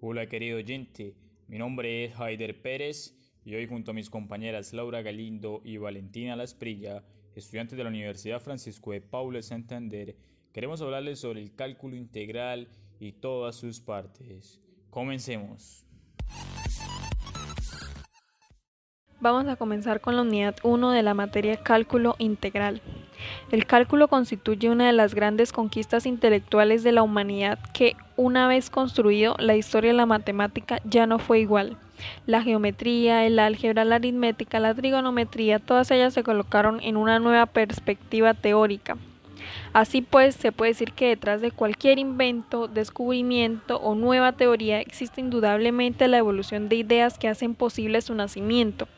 Hola querido oyente, mi nombre es Haider Pérez y hoy junto a mis compañeras Laura Galindo y Valentina Lasprilla, estudiantes de la Universidad Francisco de Paula de Santander, queremos hablarles sobre el cálculo integral y todas sus partes. Comencemos. Vamos a comenzar con la unidad 1 de la materia cálculo integral. El cálculo constituye una de las grandes conquistas intelectuales de la humanidad que, una vez construido, la historia de la matemática ya no fue igual. La geometría, el álgebra, la aritmética, la trigonometría, todas ellas se colocaron en una nueva perspectiva teórica. Así pues, se puede decir que detrás de cualquier invento, descubrimiento o nueva teoría existe indudablemente la evolución de ideas que hacen posible su nacimiento.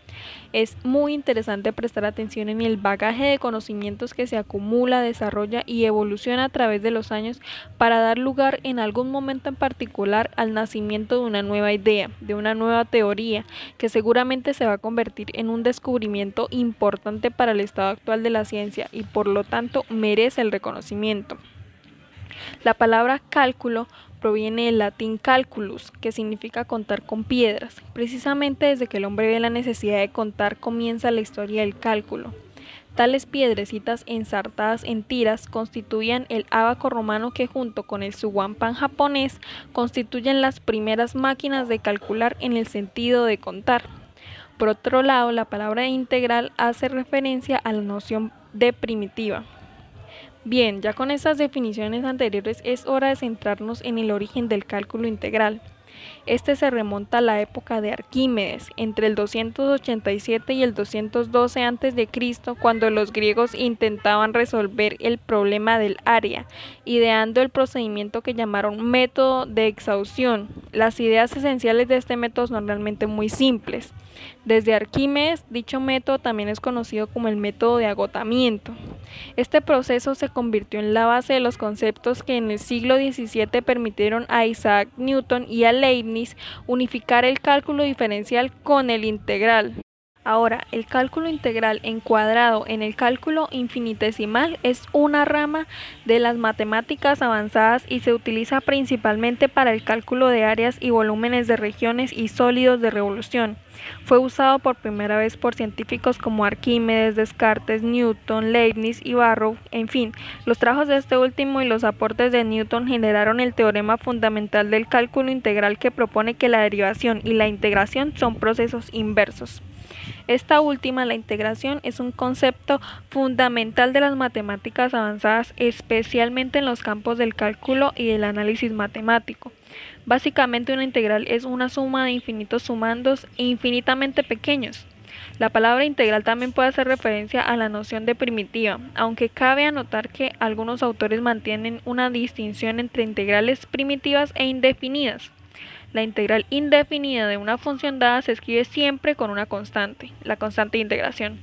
Es muy interesante prestar atención en el bagaje de conocimientos que se acumula, desarrolla y evoluciona a través de los años para dar lugar en algún momento en particular al nacimiento de una nueva idea, de una nueva teoría, que seguramente se va a convertir en un descubrimiento importante para el estado actual de la ciencia y por lo tanto merece el reconocimiento. La palabra cálculo proviene del latín calculus, que significa contar con piedras. Precisamente desde que el hombre ve la necesidad de contar comienza la historia del cálculo. Tales piedrecitas ensartadas en tiras constituían el abaco romano que junto con el suwampan japonés constituyen las primeras máquinas de calcular en el sentido de contar. Por otro lado, la palabra integral hace referencia a la noción de primitiva. Bien, ya con estas definiciones anteriores es hora de centrarnos en el origen del cálculo integral. Este se remonta a la época de Arquímedes, entre el 287 y el 212 a.C., cuando los griegos intentaban resolver el problema del área, ideando el procedimiento que llamaron método de exhaustión. Las ideas esenciales de este método son realmente muy simples. Desde Arquímedes, dicho método también es conocido como el método de agotamiento. Este proceso se convirtió en la base de los conceptos que en el siglo XVII permitieron a Isaac Newton y a Leibniz unificar el cálculo diferencial con el integral. Ahora, el cálculo integral encuadrado en el cálculo infinitesimal es una rama de las matemáticas avanzadas y se utiliza principalmente para el cálculo de áreas y volúmenes de regiones y sólidos de revolución. Fue usado por primera vez por científicos como Arquímedes, Descartes, Newton, Leibniz y Barrow. En fin, los trabajos de este último y los aportes de Newton generaron el teorema fundamental del cálculo integral que propone que la derivación y la integración son procesos inversos. Esta última, la integración, es un concepto fundamental de las matemáticas avanzadas, especialmente en los campos del cálculo y del análisis matemático. Básicamente una integral es una suma de infinitos sumandos infinitamente pequeños. La palabra integral también puede hacer referencia a la noción de primitiva, aunque cabe anotar que algunos autores mantienen una distinción entre integrales primitivas e indefinidas. La integral indefinida de una función dada se escribe siempre con una constante, la constante de integración.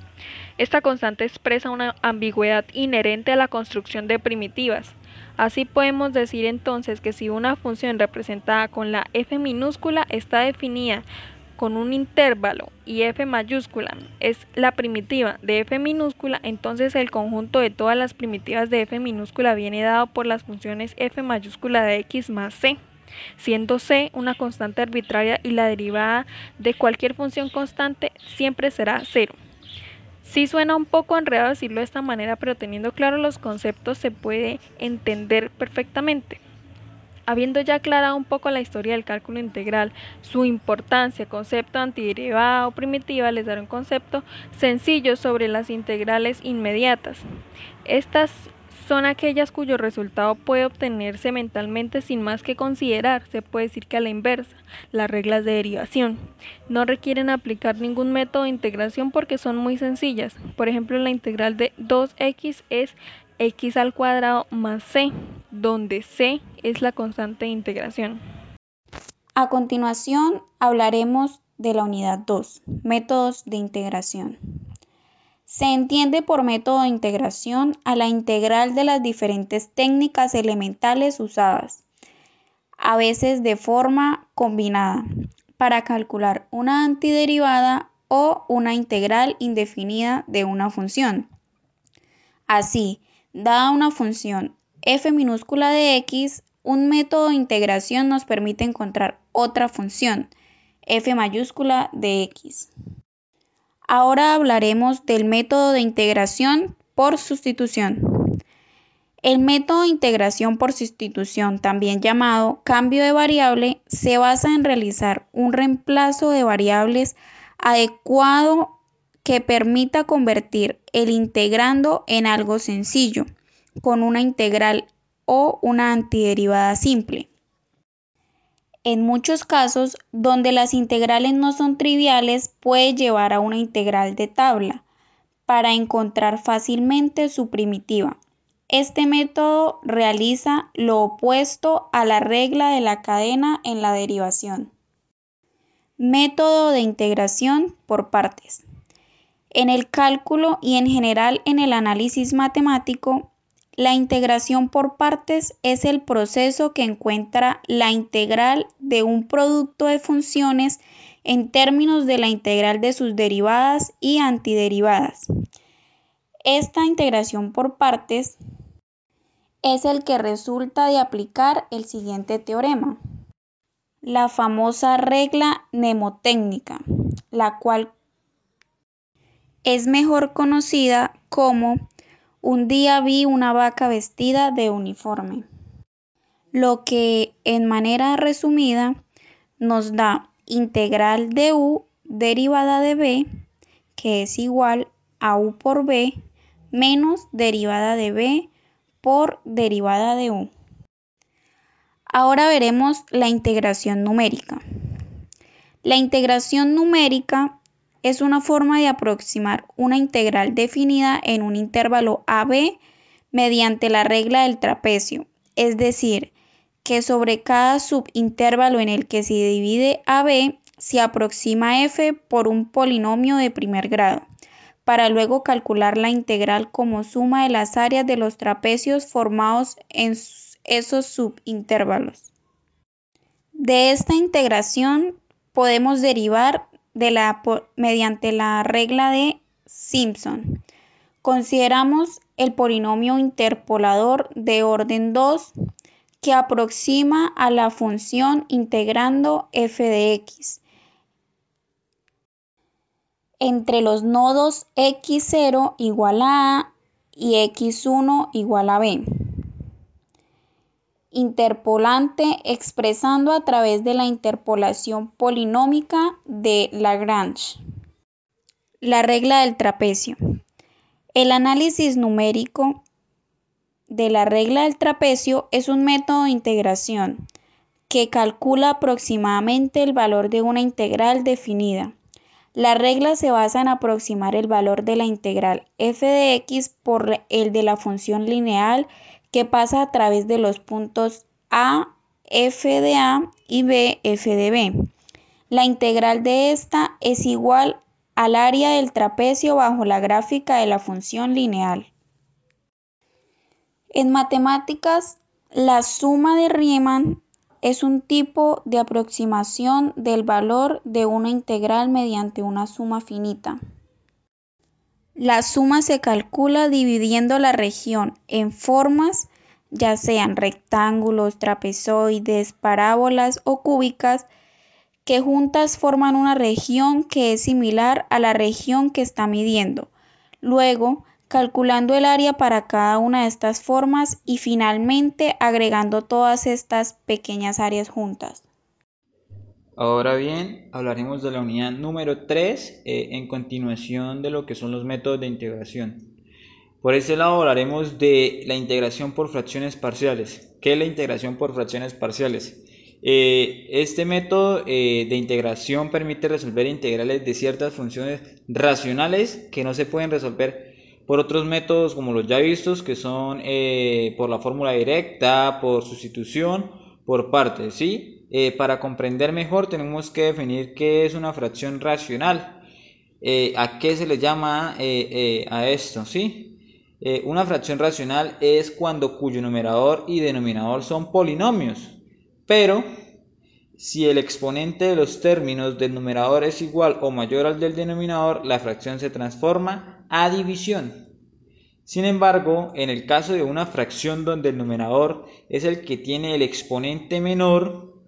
Esta constante expresa una ambigüedad inherente a la construcción de primitivas. Así podemos decir entonces que si una función representada con la f minúscula está definida con un intervalo y f mayúscula es la primitiva de f minúscula, entonces el conjunto de todas las primitivas de f minúscula viene dado por las funciones f mayúscula de x más c siendo c una constante arbitraria y la derivada de cualquier función constante siempre será cero. Sí suena un poco enredado decirlo de esta manera, pero teniendo claro los conceptos se puede entender perfectamente. Habiendo ya aclarado un poco la historia del cálculo integral, su importancia, concepto antiderivada o primitiva, les daré un concepto sencillo sobre las integrales inmediatas. Estas son aquellas cuyo resultado puede obtenerse mentalmente sin más que considerar, se puede decir que a la inversa, las reglas de derivación. No requieren aplicar ningún método de integración porque son muy sencillas. Por ejemplo, la integral de 2x es x al cuadrado más c, donde c es la constante de integración. A continuación hablaremos de la unidad 2, métodos de integración. Se entiende por método de integración a la integral de las diferentes técnicas elementales usadas, a veces de forma combinada, para calcular una antiderivada o una integral indefinida de una función. Así, dada una función f minúscula de x, un método de integración nos permite encontrar otra función, f mayúscula de x. Ahora hablaremos del método de integración por sustitución. El método de integración por sustitución, también llamado cambio de variable, se basa en realizar un reemplazo de variables adecuado que permita convertir el integrando en algo sencillo, con una integral o una antiderivada simple. En muchos casos, donde las integrales no son triviales, puede llevar a una integral de tabla para encontrar fácilmente su primitiva. Este método realiza lo opuesto a la regla de la cadena en la derivación. Método de integración por partes. En el cálculo y en general en el análisis matemático, la integración por partes es el proceso que encuentra la integral de un producto de funciones en términos de la integral de sus derivadas y antiderivadas. Esta integración por partes es el que resulta de aplicar el siguiente teorema, la famosa regla mnemotécnica, la cual es mejor conocida como un día vi una vaca vestida de uniforme, lo que en manera resumida nos da integral de u derivada de b, que es igual a u por b, menos derivada de b por derivada de u. Ahora veremos la integración numérica. La integración numérica es una forma de aproximar una integral definida en un intervalo AB mediante la regla del trapecio, es decir, que sobre cada subintervalo en el que se divide AB se aproxima f por un polinomio de primer grado, para luego calcular la integral como suma de las áreas de los trapecios formados en esos subintervalos. De esta integración podemos derivar mediante la regla de Simpson. Consideramos el polinomio interpolador de orden 2 que aproxima a la función integrando f de x entre los nodos x0 igual a a y x1 igual a b interpolante expresando a través de la interpolación polinómica de Lagrange. La regla del trapecio. El análisis numérico de la regla del trapecio es un método de integración que calcula aproximadamente el valor de una integral definida. La regla se basa en aproximar el valor de la integral f de x por el de la función lineal que pasa a través de los puntos A, f de A y B, f de B. La integral de esta es igual al área del trapecio bajo la gráfica de la función lineal. En matemáticas, la suma de Riemann es un tipo de aproximación del valor de una integral mediante una suma finita. La suma se calcula dividiendo la región en formas, ya sean rectángulos, trapezoides, parábolas o cúbicas, que juntas forman una región que es similar a la región que está midiendo. Luego, calculando el área para cada una de estas formas y finalmente agregando todas estas pequeñas áreas juntas. Ahora bien, hablaremos de la unidad número 3 eh, en continuación de lo que son los métodos de integración. Por ese lado hablaremos de la integración por fracciones parciales. ¿Qué es la integración por fracciones parciales? Eh, este método eh, de integración permite resolver integrales de ciertas funciones racionales que no se pueden resolver por otros métodos como los ya vistos, que son por la fórmula directa, por sustitución, por partes, ¿sí? Eh, para comprender mejor tenemos que definir qué es una fracción racional. Eh, ¿A qué se le llama eh, a esto? ¿sí? Una fracción racional es cuando cuyo numerador y denominador son polinomios, pero si el exponente de los términos del numerador es igual o mayor al del denominador, la fracción se transforma a división. Sin embargo, en el caso de una fracción donde el numerador es el que tiene el exponente menor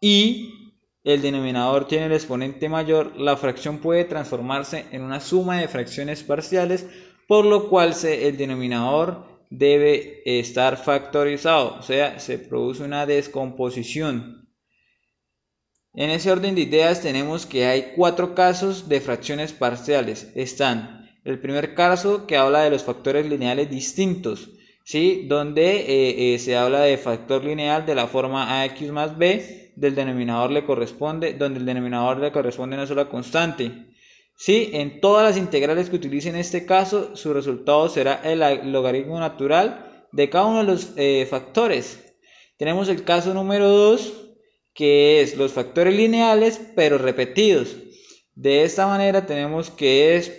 y el denominador tiene el exponente mayor, la fracción puede transformarse en una suma de fracciones parciales, por lo cual el denominador debe estar factorizado, o sea, se produce una descomposición. En ese orden de ideas tenemos que hay cuatro casos de fracciones parciales. Están el primer caso que habla de los factores lineales distintos, ¿sí? donde eh, eh, se habla de factor lineal de la forma ax más b, del denominador le corresponde, donde el denominador le corresponde una sola constante. ¿Sí? En todas las integrales que utilicen este caso, su resultado será el logaritmo natural de cada uno de los eh, factores. Tenemos el caso número 2, que es los factores lineales pero repetidos. De esta manera tenemos que es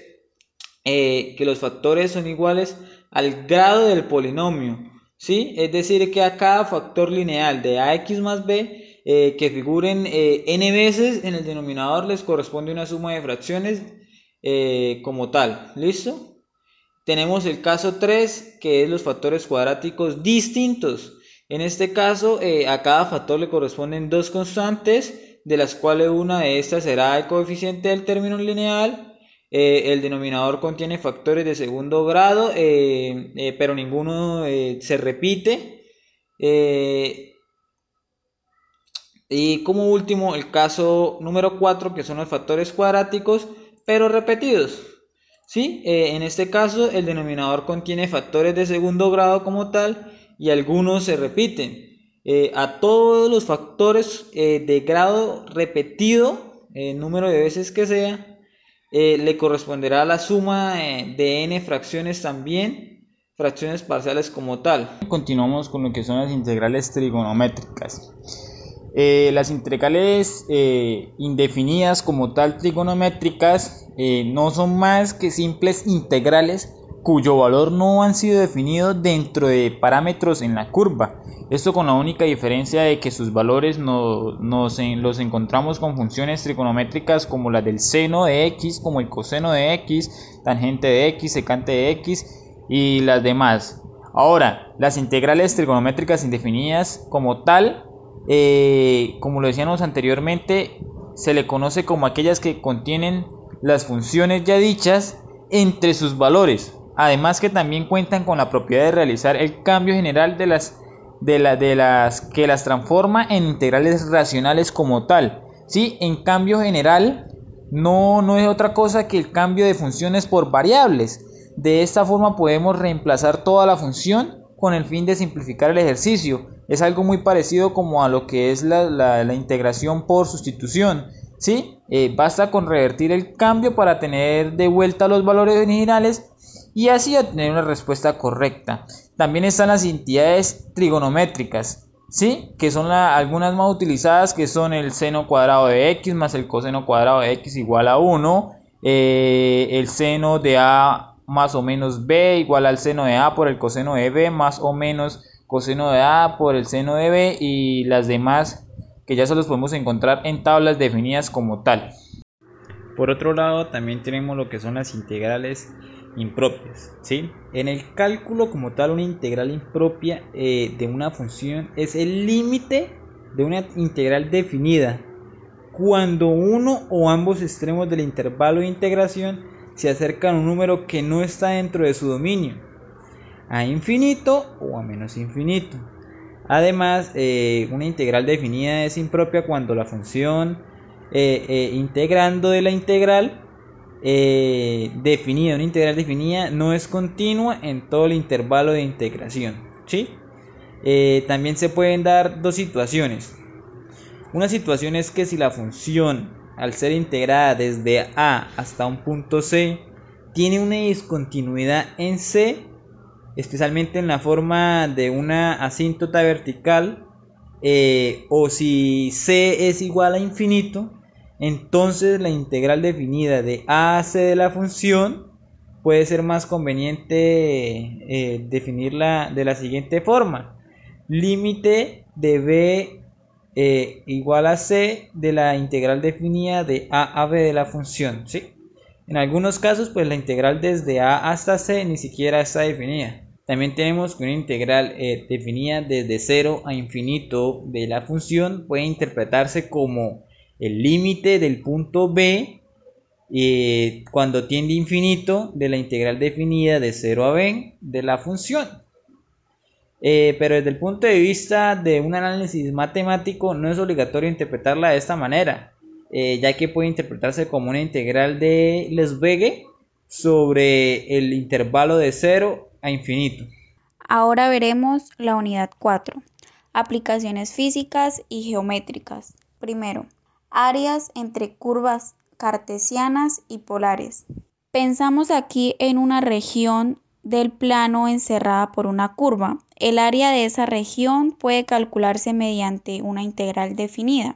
eh, que los factores son iguales al grado del polinomio. ¿sí? Es decir, que a cada factor lineal de ax más b eh, que figuren eh, n veces en el denominador les corresponde una suma de fracciones como tal. ¿Listo? Tenemos el caso 3 que es los factores cuadráticos distintos. En este caso, eh, a cada factor le corresponden dos constantes, de las cuales una de estas será el coeficiente del término lineal. Eh, el denominador contiene factores de segundo grado, eh, pero ninguno se repite. Y como último, el caso número 4, que son los factores cuadráticos, pero repetidos. ¿Sí? en este caso, el denominador contiene factores de segundo grado como tal y algunos se repiten. Eh, a todos los factores eh, de grado repetido, el número de veces que sea, eh, le corresponderá la suma de n fracciones también, fracciones parciales como tal. Continuamos con lo que son las integrales trigonométricas. Las integrales indefinidas como tal trigonométricas no son más que simples integrales cuyo valor no han sido definidos dentro de parámetros en la curva. Esto con la única diferencia de que sus valores no, nos los encontramos con funciones trigonométricas como la del seno de x, como el coseno de x, tangente de x, secante de x y las demás. Ahora, las integrales trigonométricas indefinidas como tal, eh, como lo decíamos anteriormente, se le conoce como aquellas que contienen las funciones ya dichas entre sus valores Además que también cuentan con la propiedad de realizar el cambio general de las, de, de las que las transforma en integrales racionales como tal. ¿sí? En cambio general no, no es otra cosa que el cambio de funciones por variables. De esta forma podemos reemplazar toda la función con el fin de simplificar el ejercicio. Es algo muy parecido como a lo que es la, integración por sustitución. ¿sí? Eh, basta con revertir el cambio para tener de vuelta los valores originales y así obtener una respuesta correcta. También están las entidades trigonométricas, ¿sí? que son algunas más utilizadas, que son el seno cuadrado de x más el coseno cuadrado de x igual a 1, eh, el seno de a más o menos b igual al seno de a por el coseno de b más o menos coseno de a por el seno de b y las demás que ya se los podemos encontrar en tablas definidas como tal. Por otro lado, también tenemos lo que son las integrales impropias. ¿sí? En el cálculo como tal, una integral impropia eh, de una función es el límite de una integral definida cuando uno o ambos extremos del intervalo de integración se acercan a un número que no está dentro de su dominio, a infinito o a menos infinito. Además, eh, una integral definida es impropia cuando la función eh, integrando de la integral eh, definida, una integral definida, no es continua en todo el intervalo de integración. ¿sí? Eh, también se pueden dar dos situaciones. Una situación es que si la función, al ser integrada desde A hasta un punto C, tiene una discontinuidad en C, especialmente en la forma de una asíntota vertical, eh, o si C es igual a infinito, entonces la integral definida de a a c de la función puede ser más conveniente eh, definirla de la siguiente forma. Límite de b eh, igual a c de la integral definida de a a b de la función. ¿sí? En algunos casos, pues la integral desde a hasta c ni siquiera está definida. También tenemos que una integral eh, definida desde 0 a infinito de la función puede interpretarse como el límite del punto b eh, cuando tiende infinito de la integral definida de 0 a b de la función. Eh, pero desde el punto de vista de un análisis matemático no es obligatorio interpretarla de esta manera, eh, ya que puede interpretarse como una integral de Lesbegue sobre el intervalo de 0 a infinito. Ahora veremos la unidad 4, aplicaciones físicas y geométricas. Primero, áreas entre curvas cartesianas y polares. Pensamos aquí en una región del plano encerrada por una curva. El área de esa región puede calcularse mediante una integral definida.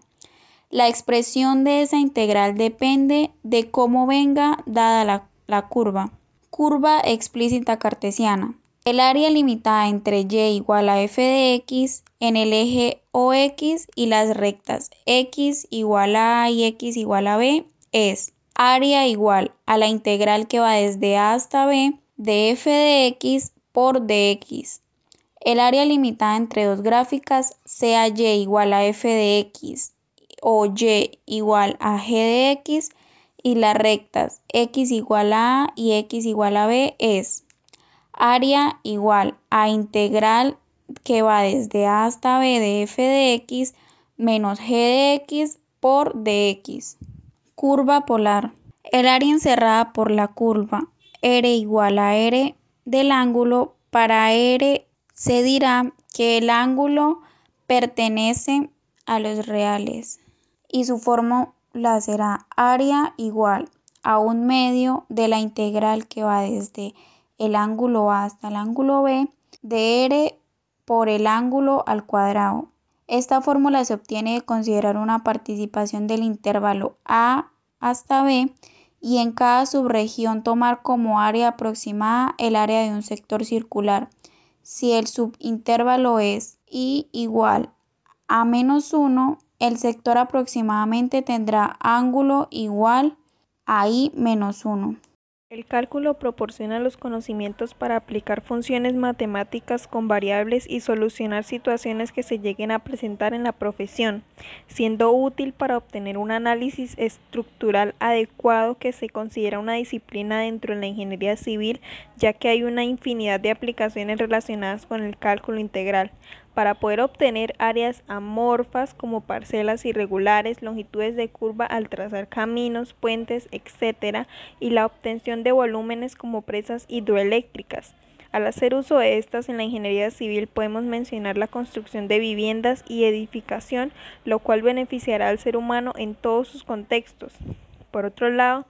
La expresión de esa integral depende de cómo venga dada la, curva. Curva explícita cartesiana. El área limitada entre y igual a f de x en el eje OX y las rectas x igual a a y x igual a b es área igual a la integral que va desde a hasta b de f de x por dx. El área limitada entre dos gráficas sea y igual a f de x o y igual a g de x y las rectas x igual a a y x igual a b es área igual a integral que va desde a hasta b de f de x menos g de x por dx. Curva polar. El área encerrada por la curva r igual a r del ángulo, para r se dirá que el ángulo pertenece a los reales y su fórmula será área igual a un medio de la integral que va desde el ángulo A hasta el ángulo B de r por el ángulo al cuadrado. Esta fórmula se obtiene de considerar una participación del intervalo A hasta B y en cada subregión tomar como área aproximada el área de un sector circular. Si el subintervalo es i igual a menos 1, el sector aproximadamente tendrá ángulo igual a i menos 1. El cálculo proporciona los conocimientos para aplicar funciones matemáticas con variables y solucionar situaciones que se lleguen a presentar en la profesión, siendo útil para obtener un análisis estructural adecuado que se considera una disciplina dentro de la ingeniería civil, ya que hay una infinidad de aplicaciones relacionadas con el cálculo integral para poder obtener áreas amorfas como parcelas irregulares, longitudes de curva al trazar caminos, puentes, etc. y la obtención de volúmenes como presas hidroeléctricas. Al hacer uso de estas en la ingeniería civil podemos mencionar la construcción de viviendas y edificación, lo cual beneficiará al ser humano en todos sus contextos. Por otro lado,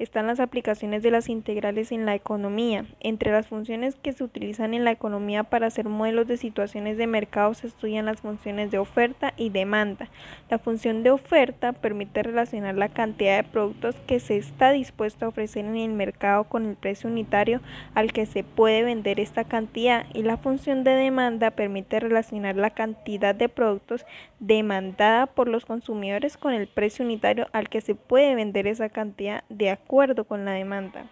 están las aplicaciones de las integrales en la economía. Entre las funciones que se utilizan en la economía para hacer modelos de situaciones de mercado se estudian las funciones de oferta y demanda. La función de oferta permite relacionar la cantidad de productos que se está dispuesto a ofrecer en el mercado con el precio unitario al que se puede vender esta cantidad y la función de demanda permite relacionar la cantidad de productos demandada por los consumidores con el precio unitario al que se puede vender esa cantidad de acuerdo acuerdo con la demanda.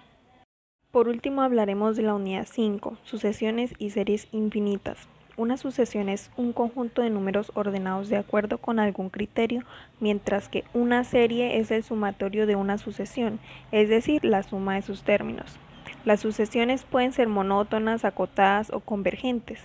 Por último hablaremos de la unidad 5, sucesiones y series infinitas. Una sucesión es un conjunto de números ordenados de acuerdo con algún criterio, mientras que una serie es el sumatorio de una sucesión, es decir, la suma de sus términos. Las sucesiones pueden ser monótonas, acotadas o convergentes.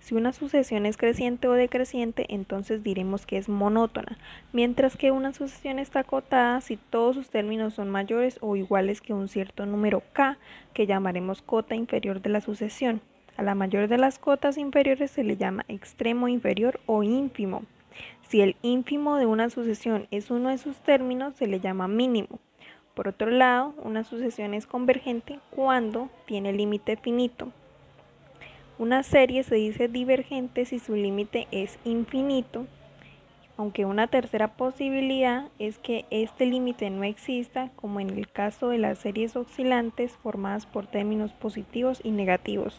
Si una sucesión es creciente o decreciente, entonces diremos que es monótona, mientras que una sucesión está acotada si todos sus términos son mayores o iguales que un cierto número k, que llamaremos cota inferior de la sucesión. A la mayor de las cotas inferiores se le llama extremo inferior o ínfimo. Si el ínfimo de una sucesión es uno de sus términos, se le llama mínimo. Por otro lado, una sucesión es convergente cuando tiene límite finito. Una serie se dice divergente si su límite es infinito, aunque una tercera posibilidad es que este límite no exista, como en el caso de las series oscilantes formadas por términos positivos y negativos.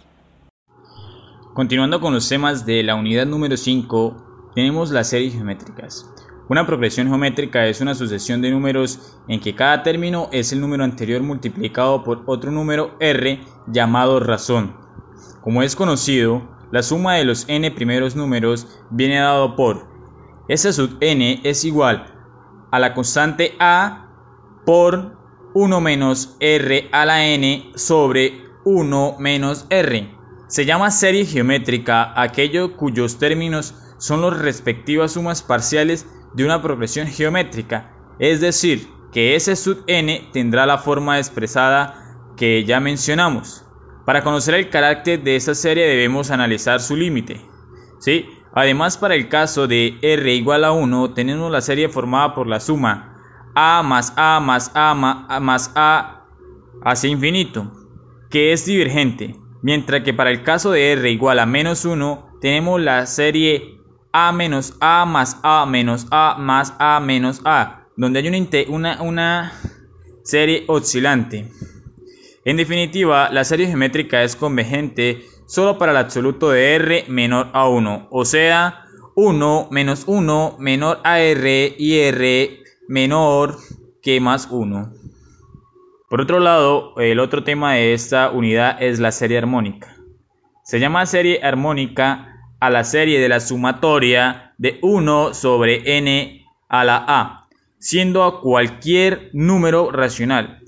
Continuando con los temas de la unidad número 5, tenemos las series geométricas. Una progresión geométrica es una sucesión de números en que cada término es el número anterior multiplicado por otro número r llamado razón. Como es conocido, la suma de los n primeros números viene dado por S sub n es igual a la constante a por 1 menos r a la n sobre 1 menos r. Se llama serie geométrica aquello cuyos términos son las respectivas sumas parciales de una progresión geométrica, es decir, que S sub n tendrá la forma expresada que ya mencionamos. Para conocer el carácter de esta serie debemos analizar su límite. ¿sí? Además, para el caso de r igual a 1, tenemos la serie formada por la suma a más a más a más a hacia infinito, que es divergente, mientras que para el caso de r igual a menos 1, tenemos la serie a menos a más a menos a más a menos a, donde hay una, una, serie oscilante. En definitiva, la serie geométrica es convergente solo para el absoluto de r menor a 1, o sea, 1 menos 1 menor a r y r menor que más 1. Por otro lado, el otro tema de esta unidad es la serie armónica. Se llama serie armónica a la serie de la sumatoria de 1 sobre n a la a, siendo a cualquier número racional.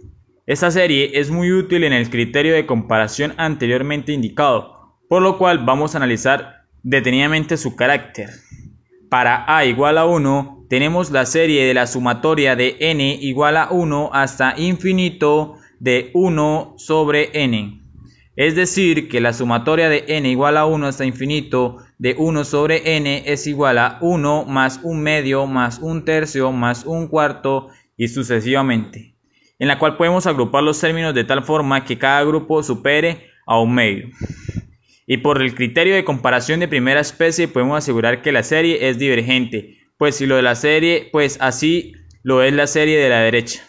Esta serie es muy útil en el criterio de comparación anteriormente indicado, por lo cual vamos a analizar detenidamente su carácter. Para a igual a 1 tenemos la serie de la sumatoria de n igual a 1 hasta infinito de 1 sobre n. Es decir, que la sumatoria de n igual a 1 hasta infinito de 1 sobre n es igual a 1 más un medio más un tercio más un cuarto y sucesivamente, en la cual podemos agrupar los términos de tal forma que cada grupo supere a un medio. Y por el criterio de comparación de primera especie podemos asegurar que la serie es divergente, pues si lo de la serie, pues así lo es la serie de la derecha.